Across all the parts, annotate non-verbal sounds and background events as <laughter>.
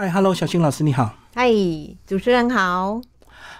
嗨，Hello，小青老师你好。嗨，主持人好。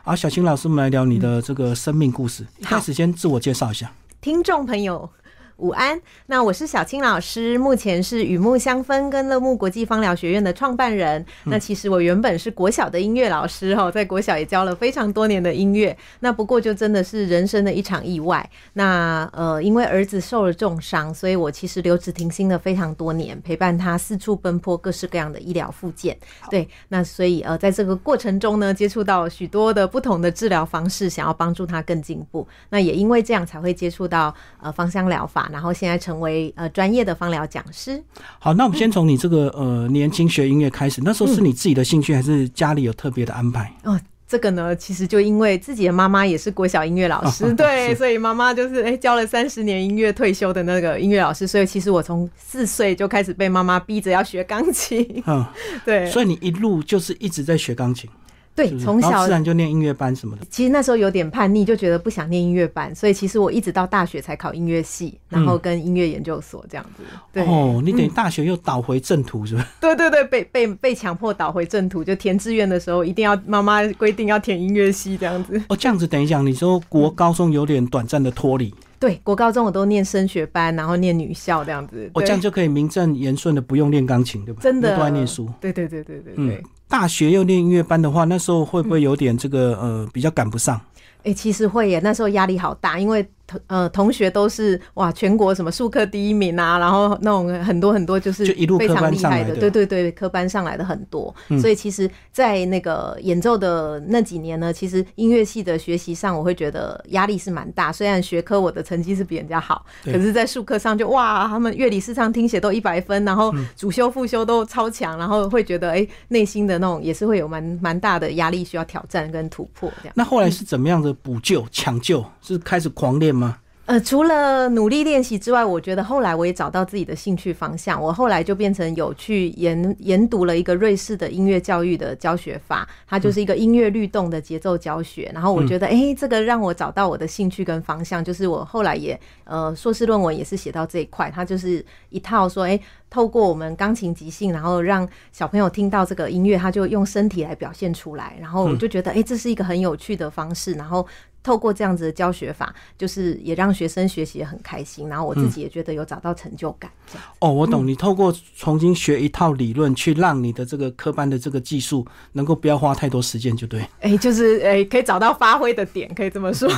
好，小青老师，我们来聊你的这个生命故事。一开始先自我介绍一下，听众朋友。午安，那我是小青老师，目前是雨木香氛跟乐木国际芳疗学院的创办人。那其实我原本是国小的音乐老师哈，在国小也教了非常多年的音乐。那不过就真的是人生的一场意外。那呃，因为儿子受了重伤，所以我其实留职停薪了非常多年，陪伴他四处奔波，各式各样的医疗附件。对，那所以呃，在这个过程中呢，接触到许多的不同的治疗方式，想要帮助他更进步。那也因为这样，才会接触到呃芳香疗法。然后现在成为呃专业的芳疗讲师。好，那我们先从你这个呃年轻学音乐开始，那时候是你自己的兴趣，还是家里有特别的安排？哦，这个呢，其实就因为自己的妈妈也是国小音乐老师，对，所以妈妈就是哎教了三十年音乐退休的那个音乐老师，所以其实我从四岁就开始被妈妈逼着要学钢琴。嗯，<laughs> 对，所以你一路就是一直在学钢琴。对，从小自然就念音乐班什么的。其实那时候有点叛逆，就觉得不想念音乐班，所以其实我一直到大学才考音乐系，然后跟音乐研究所这样子。对哦，你等于大学又倒回正途是吧？对对对，被被被强迫倒回正途，就填志愿的时候一定要妈妈规定要填音乐系这样子。哦，这样子等一下，你说国高中有点短暂的脱离。对，国高中我都念升学班，然后念女校这样子。我这样就可以名正言顺的不用练钢琴，对吧？真的都爱念书。对对对对对对。大学又念音乐班的话，那时候会不会有点这个呃比较赶不上？哎，其实会耶，那时候压力好大，因为。同呃同学都是哇全国什么数科第一名啊，然后那种很多很多就是非常厉害的，对对对，科班上来的很多，所以其实，在那个演奏的那几年呢，其实音乐系的学习上，我会觉得压力是蛮大。虽然学科我的成绩是比人家好，可是在数科上就哇，他们乐理、视唱、听写都一百分，然后主修、副修都超强，然后会觉得哎，内心的那种也是会有蛮蛮大的压力，需要挑战跟突破这样。那后来是怎么样的补救、抢救？是开始狂练？吗？呃，除了努力练习之外，我觉得后来我也找到自己的兴趣方向。我后来就变成有去研研读了一个瑞士的音乐教育的教学法，它就是一个音乐律动的节奏教学。然后我觉得，哎，这个让我找到我的兴趣跟方向。就是我后来也呃硕士论文也是写到这一块，它就是一套说，哎，透过我们钢琴即兴，然后让小朋友听到这个音乐，他就用身体来表现出来。然后我就觉得，哎，这是一个很有趣的方式。然后。透过这样子的教学法，就是也让学生学习很开心，然后我自己也觉得有找到成就感。哦，我懂。你透过重新学一套理论，去让你的这个科班的这个技术能够不要花太多时间，就对。哎，就是哎，可以找到发挥的点，可以这么说。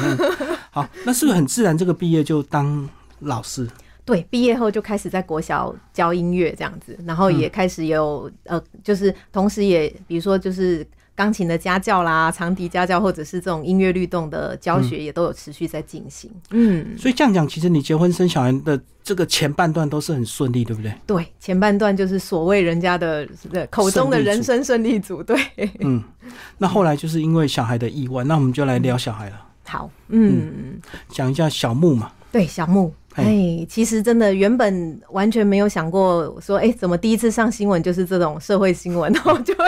好，那是不是很自然？这个毕业就当老师？对，毕业后就开始在国小教音乐这样子，然后也开始有呃，就是同时也比如说就是。钢琴的家教啦，长笛家教，或者是这种音乐律动的教学，也都有持续在进行。嗯，所以这样讲，其实你结婚生小孩的这个前半段都是很顺利，对不对？对，前半段就是所谓人家的口中的人生顺利组。对，嗯，那后来就是因为小孩的意外，那我们就来聊小孩了。好，嗯，讲一下小木嘛。对，小木。哎，其实真的原本完全没有想过说，哎，怎么第一次上新闻就是这种社会新闻，然后就会。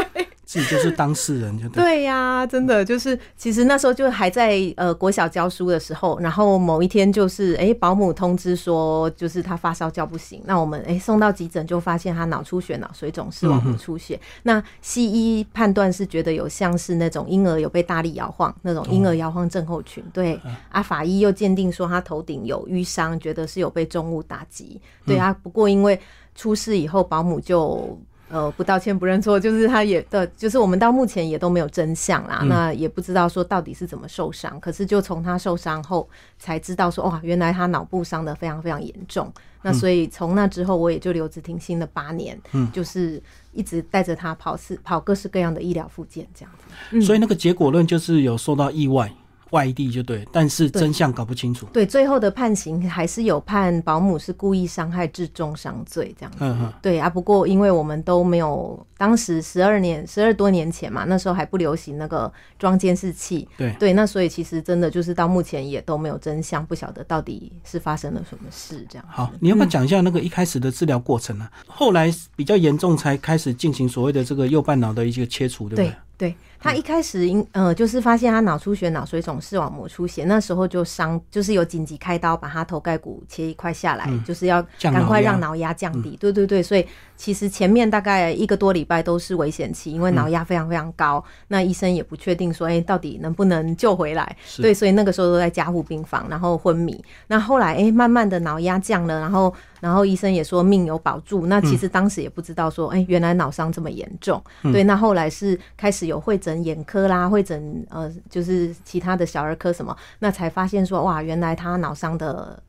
自己就是当事人，就对呀，真的就是，其实那时候就还在呃国小教书的时候，然后某一天就是哎保姆通知说，就是他发烧叫不醒，那我们哎送到急诊就发现他脑出血、脑水肿、视网膜出血。那西医判断是觉得有像是那种婴儿有被大力摇晃那种婴儿摇晃症候群，对啊，法医又鉴定说他头顶有淤伤，觉得是有被重物打击，对啊。不过因为出事以后，保姆就。呃，不道歉不认错，就是他也的，就是我们到目前也都没有真相啦。那也不知道说到底是怎么受伤，可是就从他受伤后才知道说，哇，原来他脑部伤的非常非常严重。那所以从那之后，我也就留职停薪了八年，嗯，就是一直带着他跑是跑各式各样的医疗附件这样子。所以那个结果论就是有受到意外。外地就对，但是真相搞不清楚。对，最后的判刑还是有判保姆是故意伤害致重伤罪这样子。嗯哼。对啊，不过因为我们都没有，当时十二年十二多年前嘛，那时候还不流行那个装监视器。对对，那所以其实真的就是到目前也都没有真相，不晓得到底是发生了什么事这样。好，你要不要讲一下那个一开始的治疗过程呢？后来比较严重才开始进行所谓的这个右半脑的一些切除，对不对？对他一开始因呃就是发现他脑出血、脑水肿、视网膜出血，那时候就伤，就是有紧急开刀把他头盖骨切一块下来，就是要赶快让脑压降低。对对对，所以其实前面大概一个多礼拜都是危险期，因为脑压非常非常高，那医生也不确定说，哎，到底能不能救回来？对，所以那个时候都在加护病房，然后昏迷。那后来哎，慢慢的脑压降了，然后。然后医生也说命有保住，那其实当时也不知道说，哎，原来脑伤这么严重。对，那后来是开始有会诊眼科啦，会诊呃，就是其他的小儿科什么，那才发现说，哇，原来他脑伤的。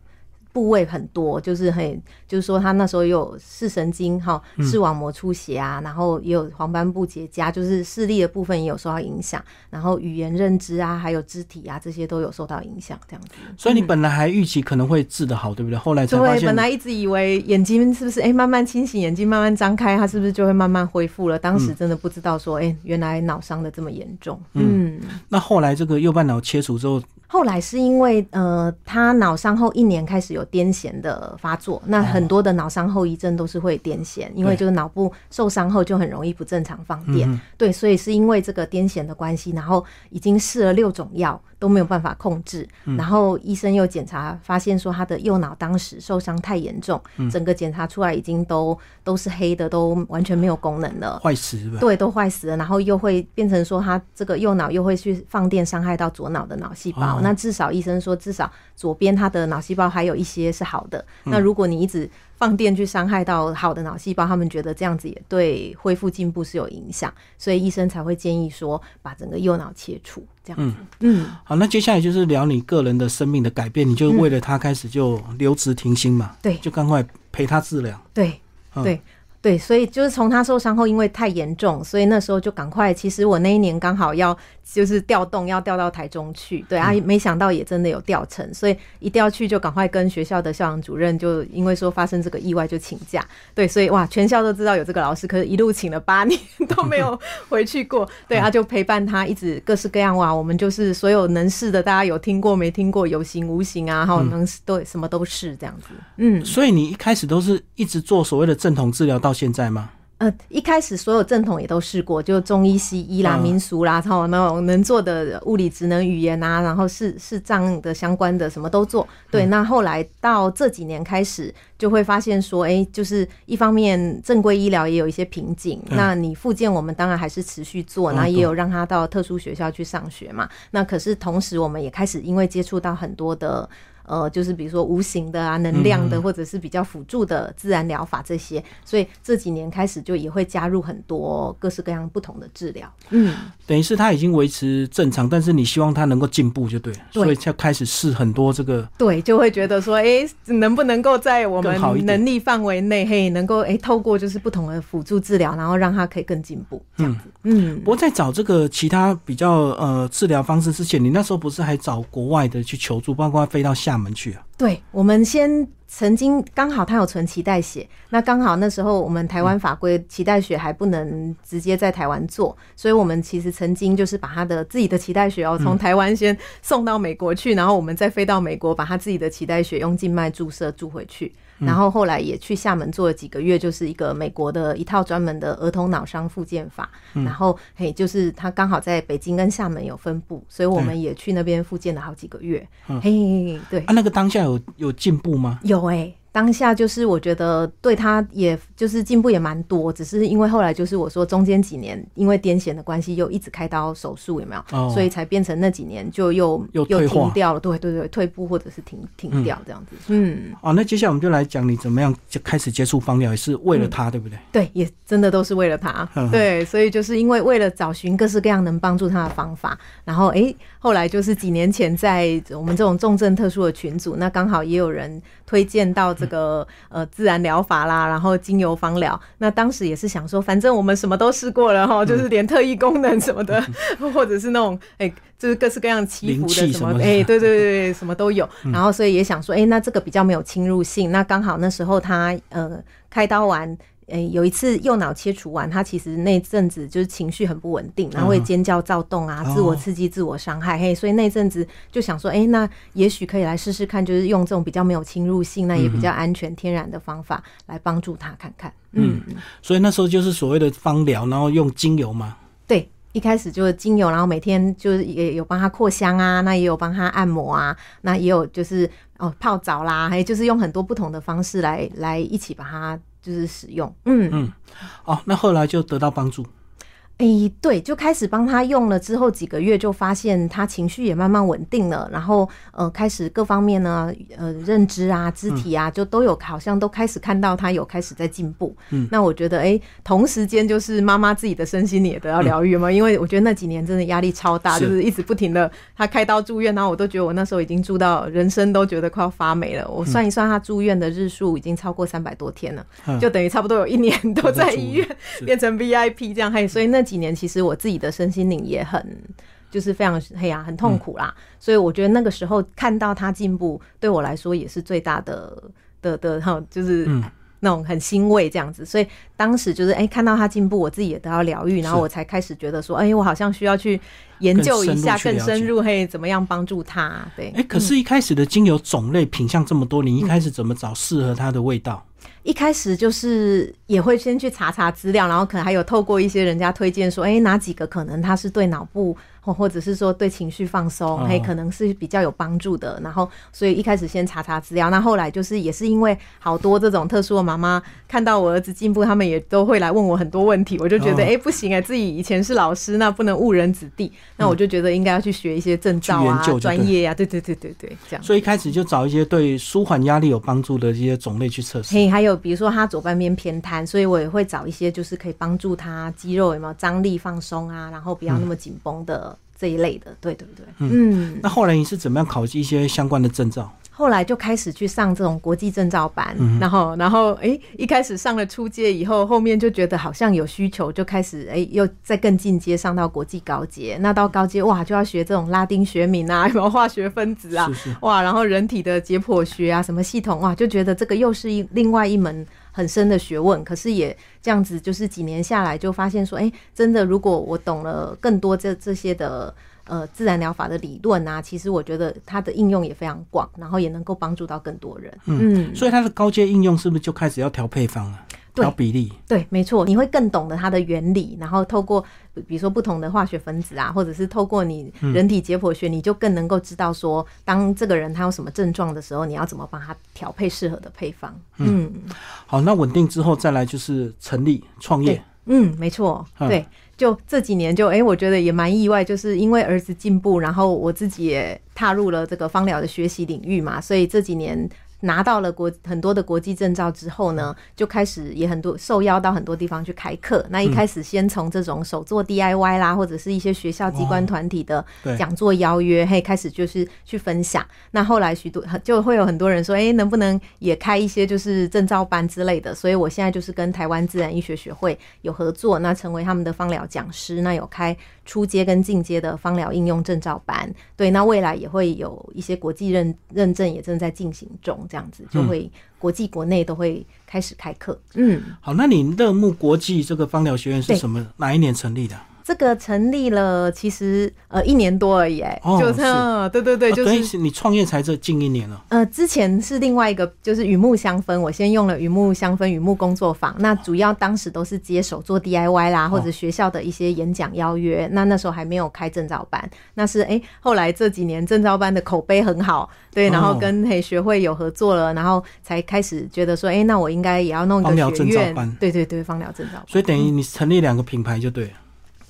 部位很多，就是很，就是说他那时候有视神经哈，视网膜出血啊，然后也有黄斑部结痂，就是视力的部分也有受到影响，然后语言认知啊，还有肢体啊这些都有受到影响，这样子。所以你本来还预期可能会治得好，对不对？后来才发现，本来一直以为眼睛是不是哎慢慢清醒，眼睛慢慢张开，它是不是就会慢慢恢复了？当时真的不知道说，哎，原来脑伤的这么严重。嗯，那后来这个右半脑切除之后。后来是因为呃，他脑伤后一年开始有癫痫的发作，那很多的脑伤后遗症都是会癫痫，因为就是脑部受伤后就很容易不正常放电，对，所以是因为这个癫痫的关系，然后已经试了六种药。都没有办法控制，然后医生又检查发现说他的右脑当时受伤太严重，整个检查出来已经都都是黑的，都完全没有功能了，坏死了。对，都坏死了，然后又会变成说他这个右脑又会去放电伤害到左脑的脑细胞。那至少医生说，至少左边他的脑细胞还有一些是好的。那如果你一直放电去伤害到好的脑细胞，他们觉得这样子也对恢复进步是有影响，所以医生才会建议说把整个右脑切除这样子。嗯，好，那接下来就是聊你个人的生命的改变，你就为了他开始就留职停薪嘛？对，就赶快陪他治疗。对，对。对，所以就是从他受伤后，因为太严重，所以那时候就赶快。其实我那一年刚好要就是调动，要调到台中去。对啊，没想到也真的有调成，所以一调去就赶快跟学校的校长主任，就因为说发生这个意外就请假。对，所以哇，全校都知道有这个老师，可是一路请了八年 <laughs> 都没有 <laughs> 回去过。对啊，就陪伴他一直各式各样哇，我们就是所有能试的，大家有听过没听过，有形无形啊，哈，能都什么都是这样子。嗯，所以你一开始都是一直做所谓的正统治疗到。现在吗？呃，一开始所有正统也都试过，就中医、西医啦、民俗啦，然后那种能做的物理、职能、语言啊，然后视视障的相关的什么都做。对，那后来到这几年开始，就会发现说，哎，就是一方面正规医疗也有一些瓶颈。那你复健，我们当然还是持续做，那也有让他到特殊学校去上学嘛。那可是同时，我们也开始因为接触到很多的。呃，就是比如说无形的啊，能量的，或者是比较辅助的自然疗法这些，所以这几年开始就也会加入很多各式各样不同的治疗。嗯，等于是他已经维持正常，但是你希望他能够进步就对，所以就开始试很多这个。对，就会觉得说，哎，能不能够在我们能力范围内，嘿，能够哎透过就是不同的辅助治疗，然后让他可以更进步这样子。嗯，不过在找这个其他比较呃治疗方式之前，你那时候不是还找国外的去求助，包括飞到厦。厦门去啊？对，我们先曾经刚好他有存脐带血，那刚好那时候我们台湾法规脐带血还不能直接在台湾做，所以我们其实曾经就是把他的自己的脐带血哦，从台湾先送到美国去，然后我们再飞到美国，把他自己的脐带血用静脉注射注回去。然后后来也去厦门做了几个月，就是一个美国的一套专门的儿童脑伤复健法。然后嘿，就是他刚好在北京跟厦门有分布，所以我们也去那边复健了好几个月。嘿，对啊，那个当下有有进步吗？有哎。当下就是我觉得对他也就是进步也蛮多，只是因为后来就是我说中间几年因为癫痫的关系又一直开刀手术有没有？所以才变成那几年就又又停掉了，对对对，退步或者是停停掉这样子。嗯，哦，那接下来我们就来讲你怎么样就开始接触芳疗，也是为了他，对不对？对，也真的都是为了他。对，所以就是因为为了找寻各式各样能帮助他的方法，然后哎，后来就是几年前在我们这种重症特殊的群组，那刚好也有人推荐到。这个呃自然疗法啦，然后精油芳疗，那当时也是想说，反正我们什么都试过了哈，就是连特异功能什么的，<laughs> 或者是那种哎，就是各式各样祈福的什么，哎，对对对，什么都有。然后所以也想说，哎，那这个比较没有侵入性，那刚好那时候他呃开刀完。诶，有一次右脑切除完，他其实那阵子就是情绪很不稳定，然后会尖叫、躁动啊，自我刺激、自我伤害，嘿，所以那阵子就想说，哎，那也许可以来试试看，就是用这种比较没有侵入性，那也比较安全、天然的方法来帮助他看看。嗯，所以那时候就是所谓的芳疗，然后用精油嘛。对。一开始就是精油，然后每天就是也有帮他扩香啊，那也有帮他按摩啊，那也有就是哦泡澡啦，还有就是用很多不同的方式来来一起把它就是使用。嗯嗯，哦，那后来就得到帮助。哎，对，就开始帮他用了之后几个月，就发现他情绪也慢慢稳定了，然后呃，开始各方面呢，呃，认知啊、肢体啊，就都有好像都开始看到他有开始在进步。嗯，那我觉得，哎，同时间就是妈妈自己的身心也得到疗愈嘛，因为我觉得那几年真的压力超大，就是一直不停的他开刀住院，然后我都觉得我那时候已经住到人生都觉得快要发霉了。我算一算，他住院的日数已经超过三百多天了，就等于差不多有一年都在医院变成 VIP 这样，嘿，所以那。几年其实我自己的身心灵也很，就是非常黑呀，很痛苦啦。所以我觉得那个时候看到他进步，对我来说也是最大的的的哈，就是那种很欣慰这样子。所以当时就是哎，看到他进步，我自己也得到疗愈，然后我才开始觉得说，哎，我好像需要去研究一下，更深入嘿，怎么样帮助他？对，哎，可是，一开始的精油种类品相这么多，你一开始怎么找适合它的味道？一开始就是也会先去查查资料，然后可能还有透过一些人家推荐说，哎，哪几个可能它是对脑部。或或者是说对情绪放松，嘿可能是比较有帮助的。然后，所以一开始先查查资料。那后来就是也是因为好多这种特殊的妈妈看到我儿子进步，他们也都会来问我很多问题。我就觉得，哎，不行哎，自己以前是老师，那不能误人子弟。那我就觉得应该要去学一些证照啊、专业呀。对对对对对，这样。所以一开始就找一些对舒缓压力有帮助的一些种类去测试。嘿，还有比如说他左半边偏瘫，所以我也会找一些就是可以帮助他肌肉有没有张力放松啊，然后不要那么紧绷的。这一类的，对对对，嗯，那后来你是怎么样考一些相关的证照？后来就开始去上这种国际证照班，然后，然后，哎，一开始上了初阶以后，后面就觉得好像有需求，就开始，哎，又再更进阶，上到国际高阶。那到高阶，哇，就要学这种拉丁学名啊，什么化学分子啊，哇，然后人体的解剖学啊，什么系统，哇，就觉得这个又是一另外一门很深的学问。可是也这样子，就是几年下来，就发现说，哎，真的，如果我懂了更多这这些的。呃，自然疗法的理论啊，其实我觉得它的应用也非常广，然后也能够帮助到更多人。嗯，所以它的高阶应用是不是就开始要调配方了？调比例？对，没错，你会更懂得它的原理，然后透过比如说不同的化学分子啊，或者是透过你人体解剖学，你就更能够知道说，当这个人他有什么症状的时候，你要怎么帮他调配适合的配方。嗯，好，那稳定之后再来就是成立创业。嗯，没错，对。就这几年，就哎，我觉得也蛮意外，就是因为儿子进步，然后我自己也踏入了这个芳疗的学习领域嘛，所以这几年。拿到了国很多的国际证照之后呢，就开始也很多受邀到很多地方去开课。那一开始先从这种手做 DIY 啦，或者是一些学校机关团体的讲座邀约，嘿，开始就是去分享。那后来许多就会有很多人说，哎，能不能也开一些就是证照班之类的？所以我现在就是跟台湾自然医学学会有合作，那成为他们的芳疗讲师，那有开。初阶跟进阶的芳疗应用证照班，对，那未来也会有一些国际认认证也正在进行中，这样子就会国际国内都会开始开课。嗯，好，那你乐木国际这个芳疗学院是什么哪一年成立的？这个成立了，其实呃一年多而已，哎，就是对对对，就是你创业才这近一年了。呃，之前是另外一个，就是雨木香氛，我先用了雨木香氛雨木工作坊，那主要当时都是接手做 DIY 啦，或者学校的一些演讲邀约，那那时候还没有开证照班，那是哎后来这几年证照班的口碑很好，对，然后跟嘿学会有合作了，然后才开始觉得说，哎，那我应该也要弄一个学院，对对对，芳疗证照，所以等于你成立两个品牌就对了。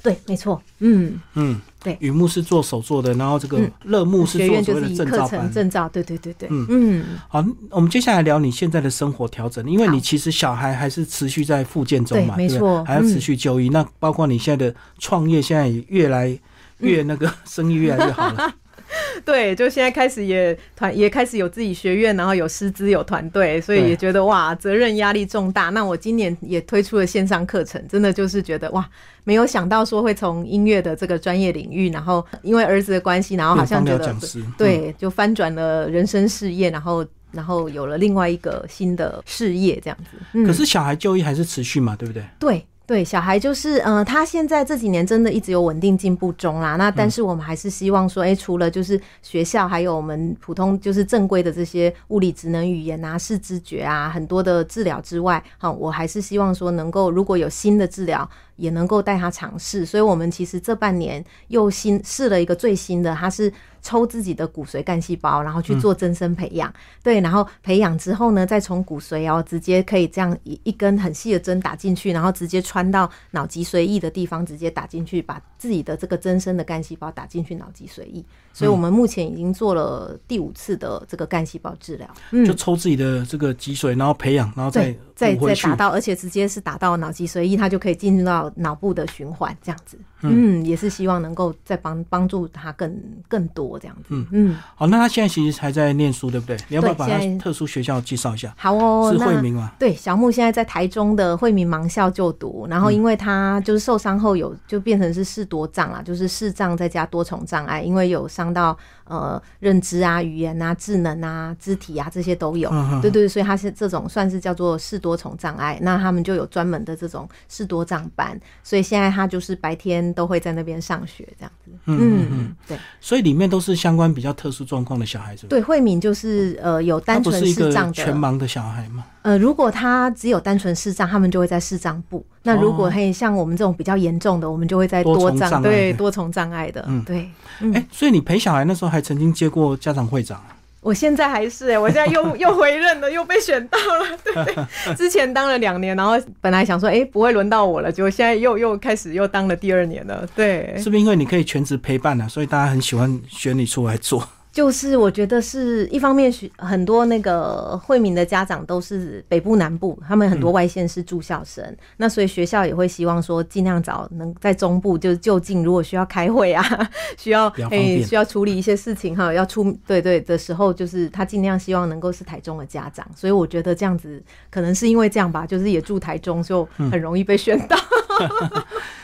对，没错，嗯。嗯，对，雨木是做手作的，然后这个乐木是做所谓的证照班，证照，对对对对，嗯。嗯，好，我们接下来聊你现在的生活调整，因为你其实小孩还是持续在复健中嘛，没错，还要持续就医，那包括你现在的创业，现在也越来越那个 <laughs> 生意越来越好了。<laughs> 对，就现在开始也团也开始有自己学院，然后有师资有团队，所以也觉得哇，责任压力重大。那我今年也推出了线上课程，真的就是觉得哇，没有想到说会从音乐的这个专业领域，然后因为儿子的关系，然后好像觉得对，就翻转了人生事业，然后然后有了另外一个新的事业这样子。可是小孩就医还是持续嘛，对不对？对。对，小孩就是，嗯，他现在这几年真的一直有稳定进步中啦。那但是我们还是希望说，哎，除了就是学校，还有我们普通就是正规的这些物理职能语言啊、视知觉啊，很多的治疗之外，好，我还是希望说能够如果有新的治疗也能够带他尝试。所以我们其实这半年又新试了一个最新的，他是。抽自己的骨髓干细胞，然后去做增生培养，对，然后培养之后呢，再从骨髓哦，直接可以这样一一根很细的针打进去，然后直接穿到脑脊髓液的地方，直接打进去，把自己的这个增生的干细胞打进去脑脊髓液。所以我们目前已经做了第五次的这个干细胞治疗，嗯就抽自己的这个脊髓，然后培养，然后再再再打到，而且直接是打到脑脊髓液，它就可以进入到脑部的循环，这样子。嗯，也是希望能够再帮帮助他更更多这样子。嗯嗯，好，那他现在其实还在念书，对不对？你要不要把他特殊学校介绍一下？好哦，是惠民吗？对，小木现在在台中的惠民盲校就读，然后因为他就是受伤后有就变成是视多障啊，就是视障再加多重障碍，因为有伤到。呃，认知啊、语言啊、智能啊、肢体啊，这些都有。对对，所以他是这种算是叫做视多重障碍。那他们就有专门的这种视多障班，所以现在他就是白天都会在那边上学这样子。嗯嗯，对。所以里面都是相关比较特殊状况的小孩子。对，慧敏就是呃有单纯视障的全盲的小孩吗？呃，如果他只有单纯视障，他们就会在视障部。那如果嘿像我们这种比较严重的，我们就会在多障对多重障碍的。嗯，对。哎，所以你陪小孩那时候还曾经接过家长会长？我现在还是哎，我现在又 <laughs> 又回任了，又被选到了。<laughs> 对，之前当了两年，然后本来想说哎不会轮到我了，结果现在又又开始又当了第二年了。对，是不是因为你可以全职陪伴啊？所以大家很喜欢选你出来做？就是我觉得是一方面，许很多那个惠民的家长都是北部南部，他们很多外县是住校生，那所以学校也会希望说尽量找能在中部就就近，如果需要开会啊，<laughs> 需要诶需要处理一些事情哈，要出对对的时候，就是他尽量希望能够是台中的家长，所以我觉得这样子可能是因为这样吧，就是也住台中就很容易被选到。<laughs>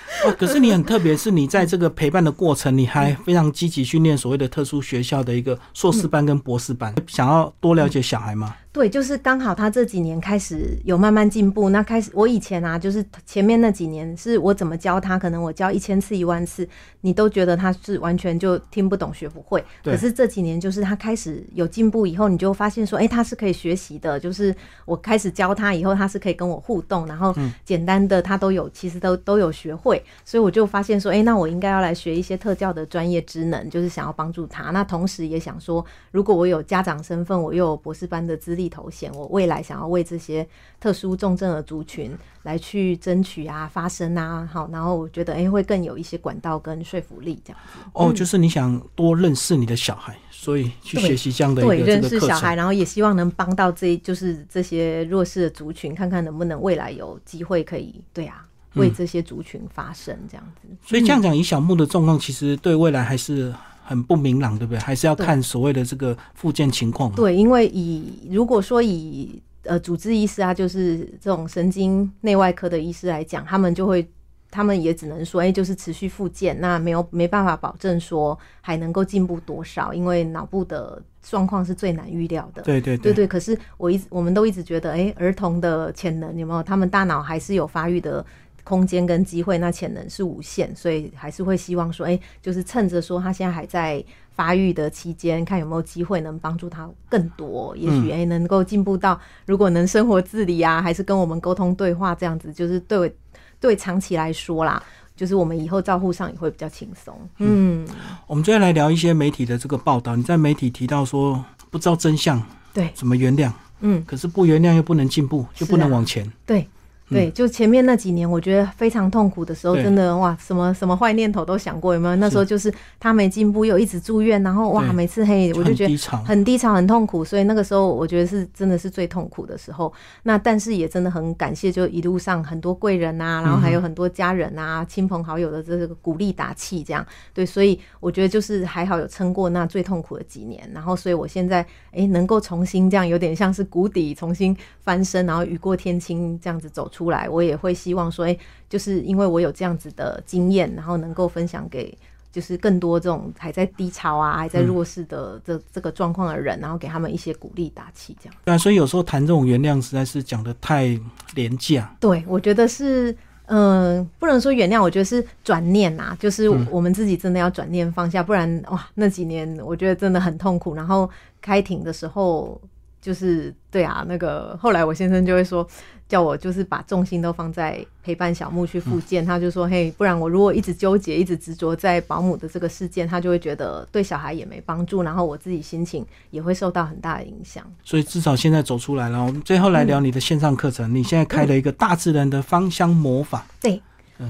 <laughs> 哦，可是你很特别，是你在这个陪伴的过程，你还非常积极训练所谓的特殊学校的一个硕士班跟博士班，想要多了解小孩吗？对，就是刚好他这几年开始有慢慢进步。那开始我以前啊，就是前面那几年是我怎么教他，可能我教一千次一万次，你都觉得他是完全就听不懂学不会。可是这几年就是他开始有进步以后，你就发现说，哎，他是可以学习的。就是我开始教他以后，他是可以跟我互动，然后简单的他都有，其实都都有学会。所以我就发现说，哎，那我应该要来学一些特教的专业职能，就是想要帮助他。那同时也想说，如果我有家长身份，我又有博士班的资历。力头衔，我未来想要为这些特殊重症的族群来去争取啊、发声啊，好，然后我觉得哎，会更有一些管道跟说服力这样子。哦，就是你想多认识你的小孩，所以去学习这样的对认识小孩，然后也希望能帮到这就是这些弱势的族群，看看能不能未来有机会可以对啊，为这些族群发声这样子。所以这样讲，以小木的状况，其实对未来还是。很不明朗，对不对？还是要看所谓的这个附件情况。对，因为以如果说以呃主治医师啊，就是这种神经内外科的医师来讲，他们就会，他们也只能说，哎，就是持续复健，那没有没办法保证说还能够进步多少，因为脑部的状况是最难预料的。对对对对。可是我一直我们都一直觉得，哎，儿童的潜能有没有？他们大脑还是有发育的。空间跟机会，那潜能是无限，所以还是会希望说，哎，就是趁着说他现在还在发育的期间，看有没有机会能帮助他更多，也许哎能够进步到，如果能生活自理啊，还是跟我们沟通对话这样子，就是对对长期来说啦，就是我们以后照护上也会比较轻松。嗯，我们接下来聊一些媒体的这个报道，你在媒体提到说不知道真相，对，怎么原谅？嗯，可是不原谅又不能进步，就不能往前，对。对，就前面那几年，我觉得非常痛苦的时候，真的哇，什么什么坏念头都想过，有没有？那时候就是他没进步，又一直住院，然后哇，每次嘿，我就觉得很低潮，很痛苦。所以那个时候，我觉得是真的是最痛苦的时候。那但是也真的很感谢，就一路上很多贵人啊，然后还有很多家人啊、亲朋好友的这个鼓励打气，这样对。所以我觉得就是还好有撑过那最痛苦的几年。然后，所以我现在哎，能够重新这样，有点像是谷底重新翻身，然后雨过天晴这样子走出。出来，我也会希望说，哎，就是因为我有这样子的经验，然后能够分享给就是更多这种还在低潮啊、还在弱势的这这个状况的人，然后给他们一些鼓励打气，这样。对啊，所以有时候谈这种原谅，实在是讲的太廉价。对，我觉得是，嗯，不能说原谅，我觉得是转念呐，就是我们自己真的要转念放下，不然哇，那几年我觉得真的很痛苦。然后开庭的时候。就是对啊，那个后来我先生就会说，叫我就是把重心都放在陪伴小木去复健。他就说，嘿，不然我如果一直纠结、一直执着在保姆的这个事件，他就会觉得对小孩也没帮助，然后我自己心情也会受到很大的影响。所以至少现在走出来了。我们最后来聊你的线上课程，你现在开了一个大自然的芳香魔法。对。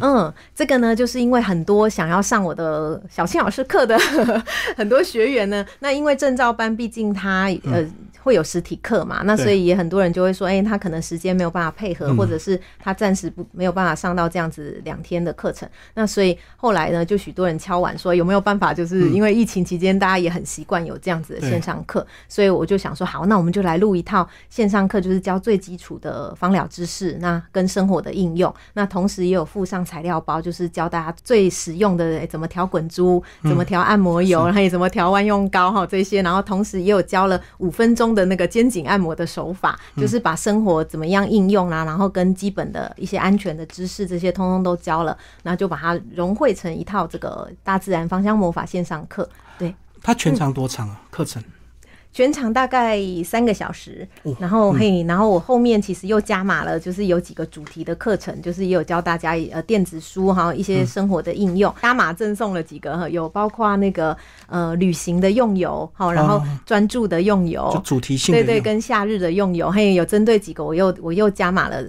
嗯，这个呢，就是因为很多想要上我的小青老师课的 <laughs> 很多学员呢，那因为证照班毕竟他呃。会有实体课嘛？那所以也很多人就会说，哎，他可能时间没有办法配合，或者是他暂时不没有办法上到这样子两天的课程。那所以后来呢，就许多人敲碗说，有没有办法？就是因为疫情期间，大家也很习惯有这样子的线上课，所以我就想说，好，那我们就来录一套线上课，就是教最基础的芳疗知识，那跟生活的应用。那同时也有附上材料包，就是教大家最实用的怎么调滚珠，怎么调按摩油，然后也怎么调万用膏哈这些。然后同时也有教了五分钟。的那个肩颈按摩的手法，就是把生活怎么样应用啊，然后跟基本的一些安全的知识，这些通通都教了，然后就把它融汇成一套这个大自然芳香魔法线上课。对，它全长多长啊？课程？全长大概三个小时，然后嘿，然后我后面其实又加码了，就是有几个主题的课程，就是也有教大家呃电子书哈，一些生活的应用，加码赠送了几个，有包括那个呃旅行的用油，好，然后专注的用油，主题性对对，跟夏日的用油，嘿，有针对几个，我又我又加码了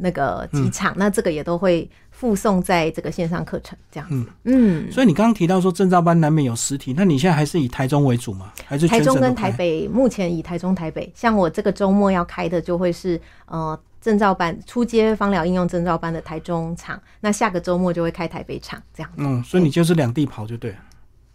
那个几场，那这个也都会。附送在这个线上课程这样子，嗯，所以你刚刚提到说证照班难免有实体，那你现在还是以台中为主吗？还是台中跟台北？目前以台中、台北，像我这个周末要开的就会是呃证照班初阶芳疗应用证照班的台中场，那下个周末就会开台北场这样。嗯，所以你就是两地跑就对了。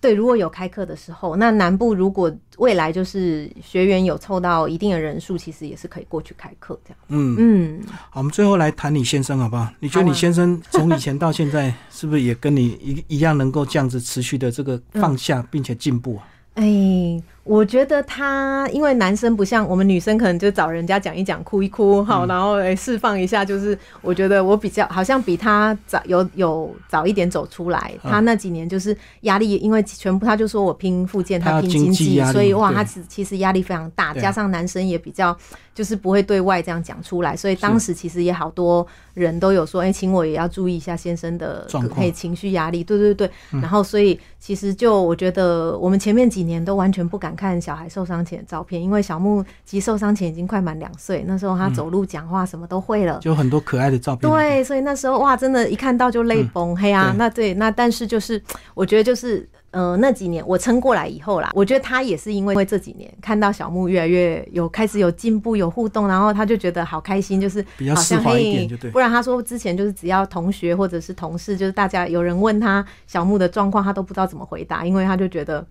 对，如果有开课的时候，那南部如果未来就是学员有凑到一定的人数，其实也是可以过去开课这样。嗯嗯，好，我们最后来谈你先生好不好？你觉得你先生从以前到现在，是不是也跟你一一样能够这样子持续的这个放下，并且进步啊？哎。我觉得他，因为男生不像我们女生，可能就找人家讲一讲，哭一哭，好，然后诶释放一下。就是我觉得我比较好像比他早有有早一点走出来。他那几年就是压力，因为全部他就说我拼附件，他拼经济，所以哇，他其其实压力非常大。加上男生也比较就是不会对外这样讲出来，所以当时其实也好多人都有说，哎，请我也要注意一下先生的可以情绪压力。对对对，然后所以其实就我觉得我们前面几年都完全不敢。看小孩受伤前的照片，因为小木其实受伤前已经快满两岁，那时候他走路、讲话什么都会了，就很多可爱的照片。对，所以那时候哇，真的，一看到就泪崩。嘿啊，那对，那但是就是，我觉得就是，呃，那几年我撑过来以后啦，我觉得他也是因为这几年看到小木越来越有开始有进步、有互动，然后他就觉得好开心，就是比较释怀一点，就对。不然他说之前就是只要同学或者是同事，就是大家有人问他小木的状况，他都不知道怎么回答，因为他就觉得。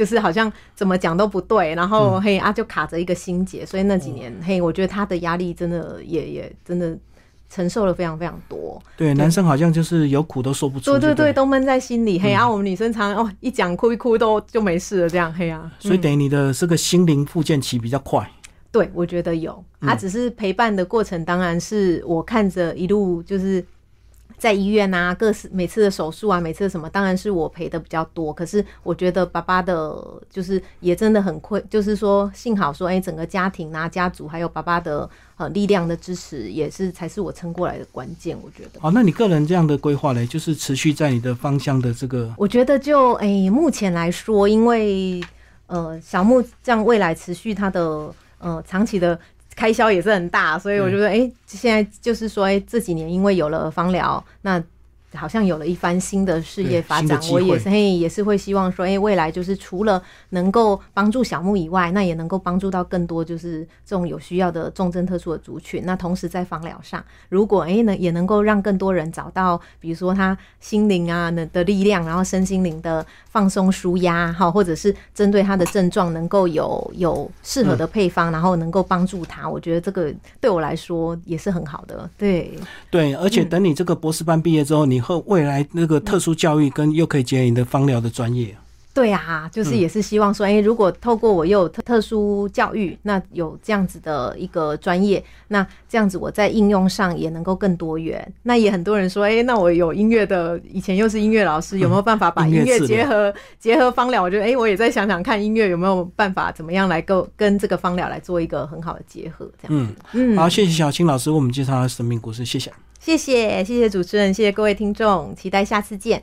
就是好像怎么讲都不对，然后嘿啊就卡着一个心结，所以那几年嘿，我觉得他的压力真的也也真的承受了非常非常多。对，男生好像就是有苦都说不出，对对对，都闷在心里。嘿啊，我们女生常哦一讲哭一哭都就没事了，这样嘿啊。所以等于你的这个心灵复健期比较快。对，我觉得有，他只是陪伴的过程，当然是我看着一路就是。在医院啊，各式每次的手术啊，每次什么，当然是我赔的比较多。可是我觉得爸爸的，就是也真的很亏，就是说幸好说，哎，整个家庭啊、家族还有爸爸的呃力量的支持，也是才是我撑过来的关键。我觉得。好，那你个人这样的规划嘞，就是持续在你的方向的这个。我觉得就哎，目前来说，因为呃小木这样未来持续他的呃长期的。开销也是很大，所以我觉得，哎，现在就是说，哎，这几年因为有了芳疗，那。好像有了一番新的事业发展，我也是嘿，也是会希望说，哎，未来就是除了能够帮助小木以外，那也能够帮助到更多就是这种有需要的重症特殊的族群。那同时在芳疗上，如果哎能也能够让更多人找到，比如说他心灵啊的的力量，然后身心灵的放松舒压，哈，或者是针对他的症状能够有有适合的配方，然后能够帮助他，我觉得这个对我来说也是很好的。对对，而且等你这个博士班毕业之后，你。后未来那个特殊教育跟又可以结合你的芳疗的专业，对啊，就是也是希望说，哎、如果透过我又有特特殊教育，那有这样子的一个专业，那这样子我在应用上也能够更多元。那也很多人说，哎、那我有音乐的，以前又是音乐老师，有没有办法把音乐结合结合芳疗？我觉得，哎、我也在想想看，音乐有没有办法怎么样来够跟这个芳疗来做一个很好的结合，这样。嗯，嗯，好，谢谢小青老师为我们介绍他的生命故事，谢谢。谢谢谢谢主持人，谢谢各位听众，期待下次见。